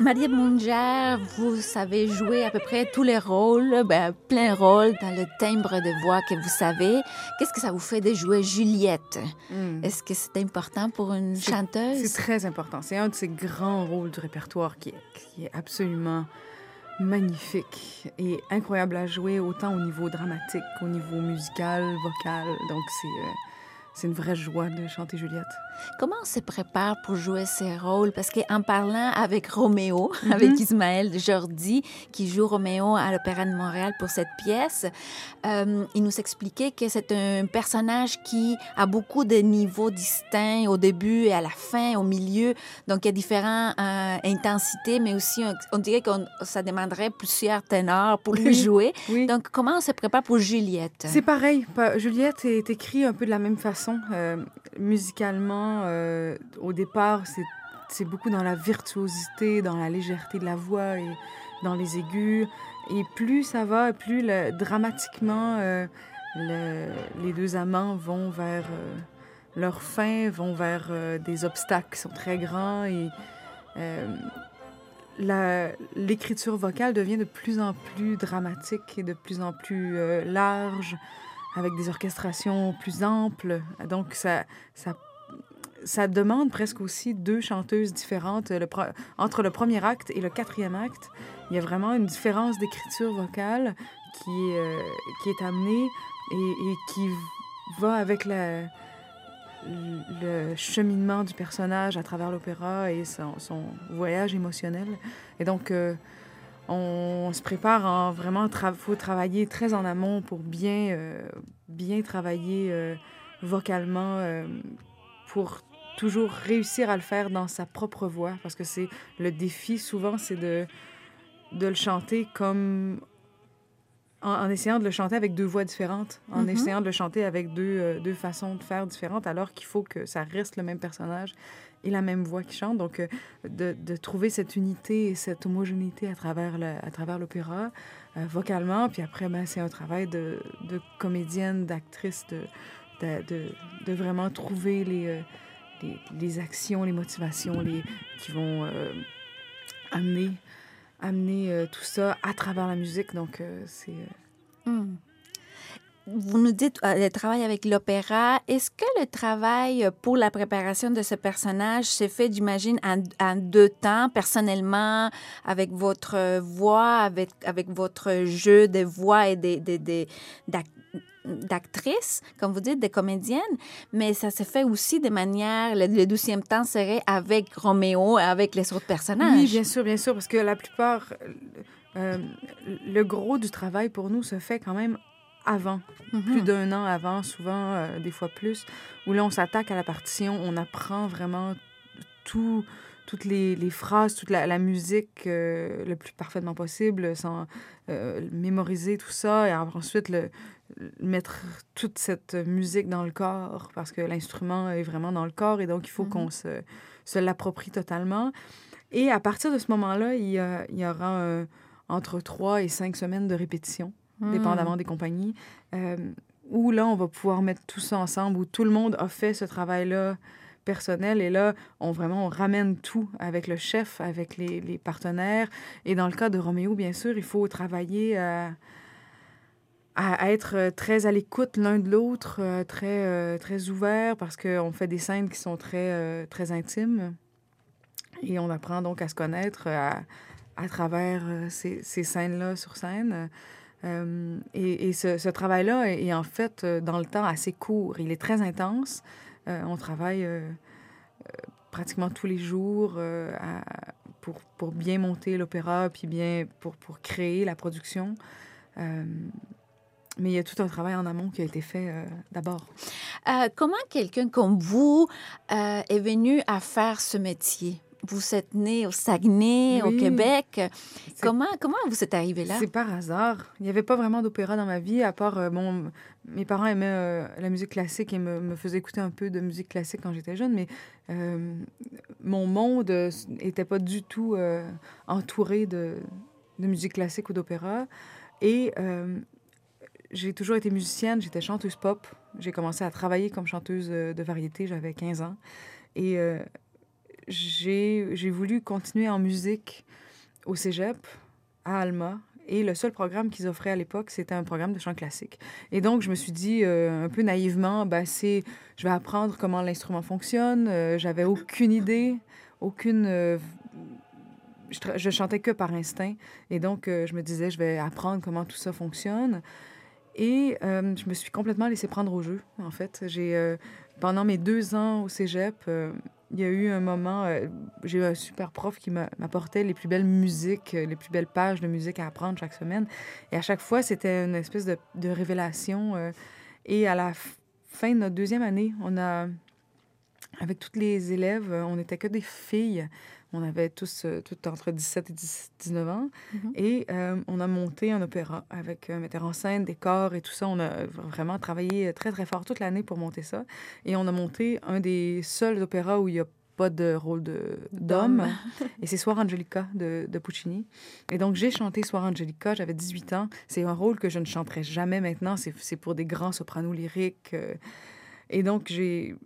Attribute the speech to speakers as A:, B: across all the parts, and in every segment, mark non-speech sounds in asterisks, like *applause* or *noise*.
A: Maria Munger, vous savez jouer à peu près tous les rôles, ben, plein rôle dans le timbre de voix que vous savez. Qu'est-ce que ça vous fait de jouer Juliette?
B: Hmm.
A: Est-ce que c'est important pour une chanteuse?
B: C'est très important. C'est un de ces grands rôles du répertoire qui est, qui est absolument magnifique et incroyable à jouer, autant au niveau dramatique qu'au niveau musical, vocal. Donc, c'est euh, c'est une vraie joie de chanter Juliette.
A: Comment on se prépare pour jouer ces rôles? Parce qu'en parlant avec Roméo, avec Ismaël Jordi, qui joue Roméo à l'Opéra de Montréal pour cette pièce, euh, il nous expliquait que c'est un personnage qui a beaucoup de niveaux distincts au début et à la fin, au milieu. Donc, il y a différentes euh, intensités, mais aussi, on, on dirait que ça demanderait plusieurs ténors pour le jouer.
B: Oui.
A: Donc, comment on se prépare pour Juliette?
B: C'est pareil. Pa- Juliette est écrit un peu de la même façon. Euh, musicalement, euh, au départ, c'est- beaucoup dans la virtuosité, dans la légèreté de la voix et dans les aigus. Et plus ça va, plus dramatiquement, euh, le- les deux amants vont vers euh, leur fin, vont vers des obstacles qui sont très grands et l'écriture vocale devient de plus en plus dramatique et de plus en plus large, avec des orchestrations plus amples. Donc, ça, ça, ça demande presque aussi deux chanteuses différentes. Entre le premier acte et le quatrième acte, il y a vraiment une différence d'écriture vocale qui euh, est amenée et, qui va avec le cheminement du personnage à travers l'opéra et son, son voyage émotionnel. Et donc, euh, on se prépare en vraiment, il faut travailler très en amont pour bien, euh, bien travailler euh, vocalement euh, pour toujours réussir à le faire dans sa propre voix. Parce que c'est le défi, souvent, c'est de, de le chanter comme en, en essayant de le chanter avec deux voix différentes, en
A: Mhm.
B: essayant de le chanter avec deux, euh, deux façons de faire différentes, alors qu'il faut que ça reste le même personnage et la même voix qui chante. Donc, euh, de, de trouver cette unité et cette homogénéité à travers le- à travers l'opéra, euh, vocalement. Puis après, ben, c'est un travail de, de comédienne, d'actrice, de, de, de, vraiment trouver les, les, les actions, les motivations les, qui vont amener, amener euh, tout ça à travers la musique. Donc, euh, c'est... euh,
A: Hmm. Vous nous dites le travail avec l'opéra. Est-ce que le travail pour la préparation de ce personnage s'est fait, j'imagine, en, deux temps, personnellement, avec votre voix, avec, avec votre jeu de voix et des des- des- d'ac- d'actrices, comme vous dites, des comédiennes, mais ça se fait aussi de manière, le, le douzième temps serait avec Roméo, avec les autres personnages.
B: Oui, bien sûr, bien sûr, parce que la plupart, euh, le gros du travail pour nous se fait quand même avant,
A: Mhm.
B: plus d'un an avant, souvent, euh, des fois plus, où là, on s'attaque à la partition, on apprend vraiment tout, toutes les, les phrases, toute la, la musique euh, le plus parfaitement possible, sans euh, mémoriser tout ça, et ensuite le, mettre toute cette musique dans le corps, parce que l'instrument est vraiment dans le corps, et donc il faut
A: Mhm.
B: qu'on se, se l'approprie totalement. Et à partir de ce moment-là, il il y aura euh, entre trois et cinq semaines de répétition,
A: Hmm.
B: dépendamment des compagnies, euh, où là, on va pouvoir mettre tout ça ensemble, où tout le monde a fait ce travail-là Et là, on vraiment on ramène tout avec le chef, avec les, les partenaires. Et dans le cas de Roméo, bien sûr, il faut travailler à, à, à être euh, très à l'écoute l'un de l'autre, euh, très, euh, très ouvert, parce qu'on fait des scènes qui sont très, euh, très intimes. Et on apprend donc à se connaître à, à travers euh, ces, ces scènes-là sur scène. Euh, et et ce, travail-là est, en fait, euh, dans le temps, assez court. Il est très intense. Euh, on travaille euh, euh, pratiquement tous les jours pour, pour bien monter l'opéra, puis bien pour, pour créer la production. Mais il y a tout un travail en amont qui a été fait d'abord.
A: Comment quelqu'un comme vous est venu à faire ce métier? Vous êtes né au Saguenay, au. Québec. Comment, comment vous êtes arrivé là?
B: C'est par hasard. Il n'y avait pas vraiment d'opéra dans ma vie, à part, euh, bon, mes parents aimaient euh, la musique classique et me, me faisaient écouter un peu de musique classique quand j'étais jeune, mais euh, mon monde n'était pas du tout euh, entouré de, de musique classique ou d'opéra. Et euh, j'ai toujours été musicienne, j'étais chanteuse pop. J'ai commencé à travailler comme chanteuse euh, de variété, j'avais 15 ans. Et euh, j'ai voulu continuer en musique au cégep, à Alma. Et le seul programme qu'ils offraient à l'époque, c'était un programme de chant classique. Et donc, je me suis dit, euh, un peu naïvement, ben, c'est, je vais apprendre comment l'instrument fonctionne. Euh, j'avais aucune idée, aucune. Euh, je, je, chantais que par instinct. Et donc, je me disais, je vais apprendre comment tout ça fonctionne. Et je me suis complètement laissée prendre au jeu, en fait. J'ai, pendant mes deux ans au cégep, il y a eu un moment, euh, j'ai eu un super prof qui m'apportait les plus belles musiques, les plus belles pages de musique à apprendre chaque semaine. Et à chaque fois, c'était une espèce de, de révélation. Euh, et à la fin de notre deuxième année, on a, avec toutes les élèves, on n'était que des filles. On avait tous, tout entre 17 et 19 ans. Mm-hmm. Et on a monté un opéra avec un metteur en scène, des corps et tout ça. On a vraiment travaillé très, très fort toute l'année pour monter ça. Et on a monté un des seuls opéras où il y a pas de rôle d'homme. et c'est Soir Angelica de, de, Puccini. Et donc, j'ai chanté Soir Angelica, j'avais 18 ans. C'est un rôle que je ne chanterai jamais maintenant. C'est pour des grands sopranos lyriques. Euh. Et donc, j'ai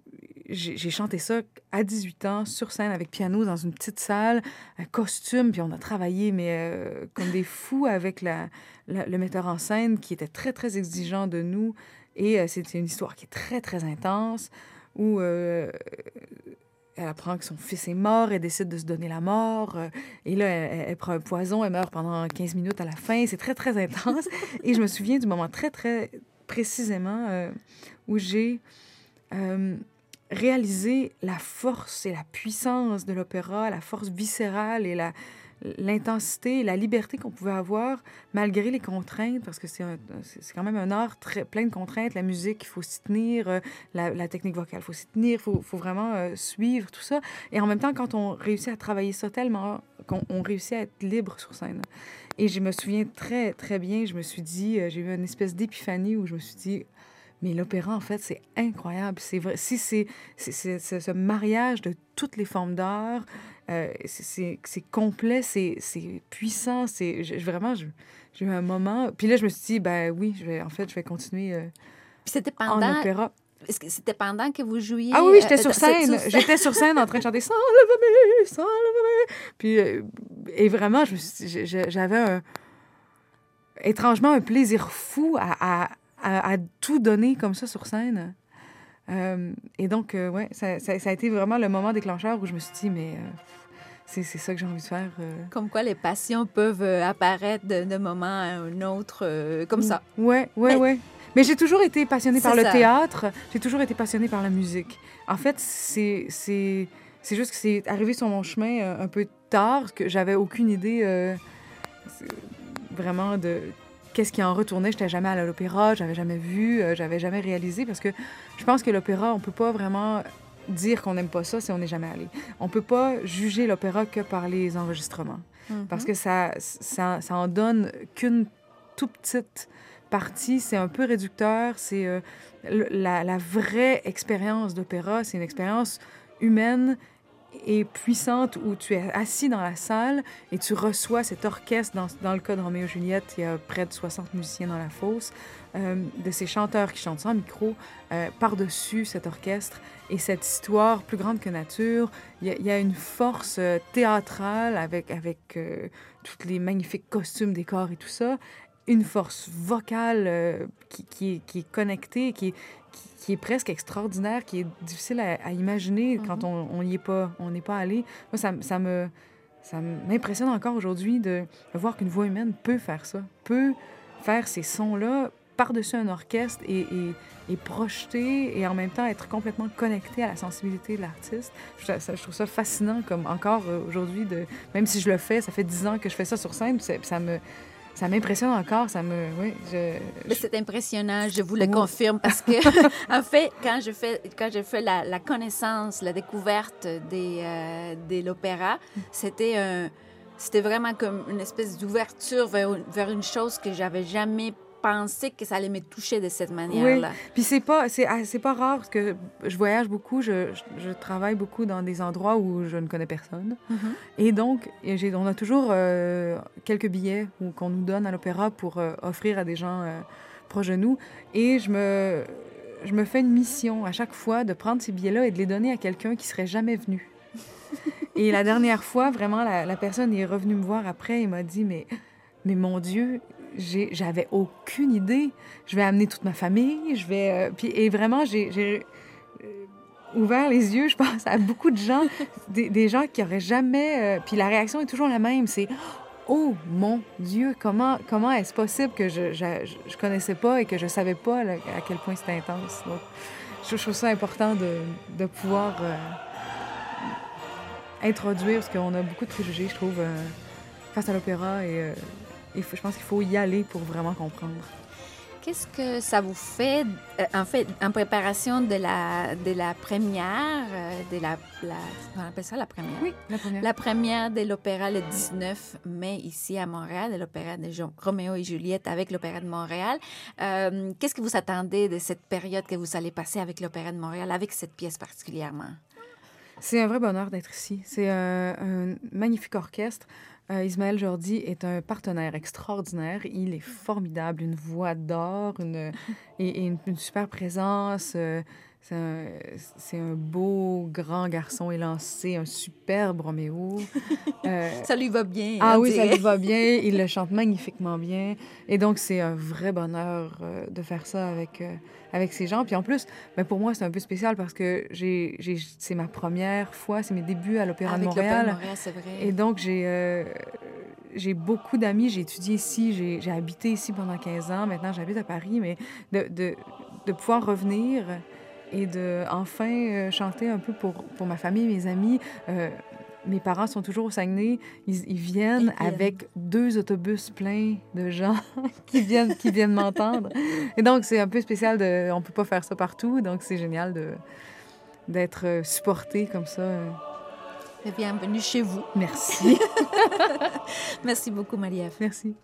B: j'ai chanté ça à 18 ans, sur scène, avec piano, dans une petite salle, un costume, puis on a travaillé, mais euh, comme des fous avec la, le metteur en scène qui était très, très exigeant de nous. Et euh, c'était une histoire qui est très, très intense, où euh, elle apprend que son fils est mort, elle décide de se donner la mort, et là, elle, elle, prend un poison, elle meurt pendant 15 minutes à la fin. C'est très, très intense. *laughs* et je me souviens du moment très, très précisément où j'ai réaliser la force et la puissance de l'opéra, la force viscérale et la, l'intensité la liberté qu'on pouvait avoir malgré les contraintes, parce que c'est, c'est quand même un art très, plein de contraintes. La musique, il faut s'y tenir, euh, la, technique vocale, il faut s'y tenir, il faut, faut, vraiment euh, suivre tout ça. Et en même temps, quand on réussit à travailler ça tellement, qu'on réussit à être libre sur scène. Et je me souviens très, très bien, je me suis dit, euh, j'ai eu une espèce d'épiphanie où je me suis dit, mais l'opéra, en fait, c'est incroyable. C'est vrai. Si c'est ce mariage de toutes les formes d'art, euh, c'est complet, c'est puissant. C'est vraiment, j'ai eu un moment. Puis là, je me suis dit, ben oui, je vais, en fait, je vais continuer euh,
A: c'était pendant... en opéra. Est-ce que c'était pendant que vous jouiez?
B: Ah oui, j'étais euh, sur scène. J'étais sur scène en train de chanter *laughs* sans le sans le Puis, et vraiment, j'avais un, étrangement un plaisir fou à, à, tout donner comme ça sur scène. Euh, et donc, euh, ouais, ça, ça, a été vraiment le moment déclencheur où je me suis dit, mais euh, c'est ça que j'ai envie de faire.
A: Comme quoi les passions peuvent apparaître d'un moment à un autre, comme ça.
B: Ouais, ouais, mais, ouais. Mais j'ai toujours été passionnée par le théâtre, j'ai toujours été passionnée par la musique. En fait, c'est juste que c'est arrivé sur mon chemin un peu tard, que j'avais aucune idée vraiment de qu'est-ce qui en retournait? J'étais jamais allée à l'opéra, j'avais jamais vu, euh, j'avais jamais réalisé parce que je pense que l'opéra, on peut pas vraiment dire qu'on n'aime pas ça si on n'est jamais allé. On peut pas juger l'opéra que par les enregistrements mm-hmm. parce que ça, ça, ça en donne qu'une toute petite partie. C'est un peu réducteur. C'est euh, la, la vraie expérience d'opéra, c'est une expérience humaine et puissante où tu es assis dans la salle et tu reçois cet orchestre. Dans, dans le cas de Roméo et Juliette, il y a près de 60 musiciens dans la fosse, euh, de ces chanteurs qui chantent sans micro euh, par-dessus cet orchestre. Et cette histoire plus grande que nature, il y, a, une force euh, théâtrale avec, avec tous les magnifiques costumes, décors et tout ça, une force vocale qui, qui, qui, est, connectée, qui qui est presque extraordinaire, qui est difficile à, imaginer quand mhm. on n'y est pas, on n'est pas allé. Moi, ça, ça me ça m'impressionne encore aujourd'hui de, voir qu'une voix humaine peut faire ça, peut faire ces sons-là par-dessus un orchestre et, et, et, projeter et en même temps être complètement connecté à la sensibilité de l'artiste. Je, je, trouve ça fascinant comme encore euh, aujourd'hui, de, même si je le fais, ça fait dix ans que je fais ça sur scène, ça, ça me, ça m'impressionne encore. Ça me, oui, je,
A: C'est impressionnant, je vous le confirme, parce que, *laughs* en fait, quand je fais, quand je fais la, la connaissance, la découverte des, euh, de l'opéra, c'était un. C'était vraiment comme une espèce d'ouverture vers, vers, une chose que j'avais jamais pensé que ça allait me toucher de cette manière-là.
B: Oui. Puis c'est pas, c'est, ah, c'est pas rare parce que je voyage beaucoup, je, je, travaille beaucoup dans des endroits où je ne connais personne. Mm-hmm. Et donc, j'ai, on a toujours euh, quelques billets qu'on nous donne à l'opéra pour euh, offrir à des gens euh, proches de nous. Et je me, je me fais une mission à chaque fois de prendre ces billets-là et de les donner à quelqu'un qui serait jamais venu *laughs* Et la dernière fois, vraiment, la, la personne est revenue me voir après et m'a dit, mais, mais mon Dieu, j'avais aucune idée. Je vais amener toute ma famille, je vais... euh, puis, et vraiment, j'ai euh, ouvert les yeux, je pense, à beaucoup de gens, des, gens qui auraient jamais... euh, puis la réaction est toujours la même, c'est... Oh mon Dieu, comment, comment est-ce possible que je, je, connaissais pas et que je savais pas à quel point c'était intense. Donc, je, trouve ça important de, de pouvoir introduire, parce qu'on a beaucoup de préjugés, je trouve, face à l'opéra et je pense qu'il faut y aller pour vraiment comprendre.
A: Qu'est-ce que ça vous fait, euh, en fait, en préparation de la, de la première, euh, de la, la, on appelle ça la première?
B: Oui, la première.
A: La première de l'opéra le 19 mai ici à Montréal, de l'opéra de Jo- Roméo et Juliette avec l'opéra de Montréal. Euh, Qu'est-ce que vous attendez de cette période que vous allez passer avec l'opéra de Montréal, avec cette pièce particulièrement?
B: C'est un vrai bonheur d'être ici. C'est un, un magnifique orchestre. Euh, Ismaël Jordi est un partenaire extraordinaire. Il est formidable, une voix d'or, une, et, une super présence. euh, c'est un, un beau grand garçon élancé, un superbe Roméo. *laughs* Euh,
A: Ça lui va bien.
B: ah oui, ça lui va bien. Il le chante *laughs* magnifiquement bien. Et donc, c'est un vrai bonheur euh, de faire ça avec, euh, avec ces gens. Puis en plus, ben, pour moi, c'est un peu spécial parce que j'ai, c'est ma première fois, c'est mes débuts à l'Opéra de
A: Avec l'opéra de
B: Montréal.
A: Montréal, c'est vrai.
B: Et donc, j'ai, j'ai beaucoup d'amis. J'ai étudié ici, j'ai, j'ai habité ici pendant 15 ans. Maintenant, j'habite à Paris. Mais de, de, de pouvoir revenir et de enfin euh, chanter un peu pour, pour ma famille, mes amis. Euh, mes parents sont toujours au Saguenay. Ils, ils viennent
A: Ils viennent.
B: avec deux autobus pleins de gens *laughs* qui viennent, qui viennent m'entendre. Et donc, c'est un peu spécial. De, on peut pas faire ça partout. Donc, c'est génial de, d'être euh, supporté comme ça.
A: Bienvenue chez vous.
B: Merci. *laughs*
A: Merci beaucoup, Marie-Ève.
B: Merci.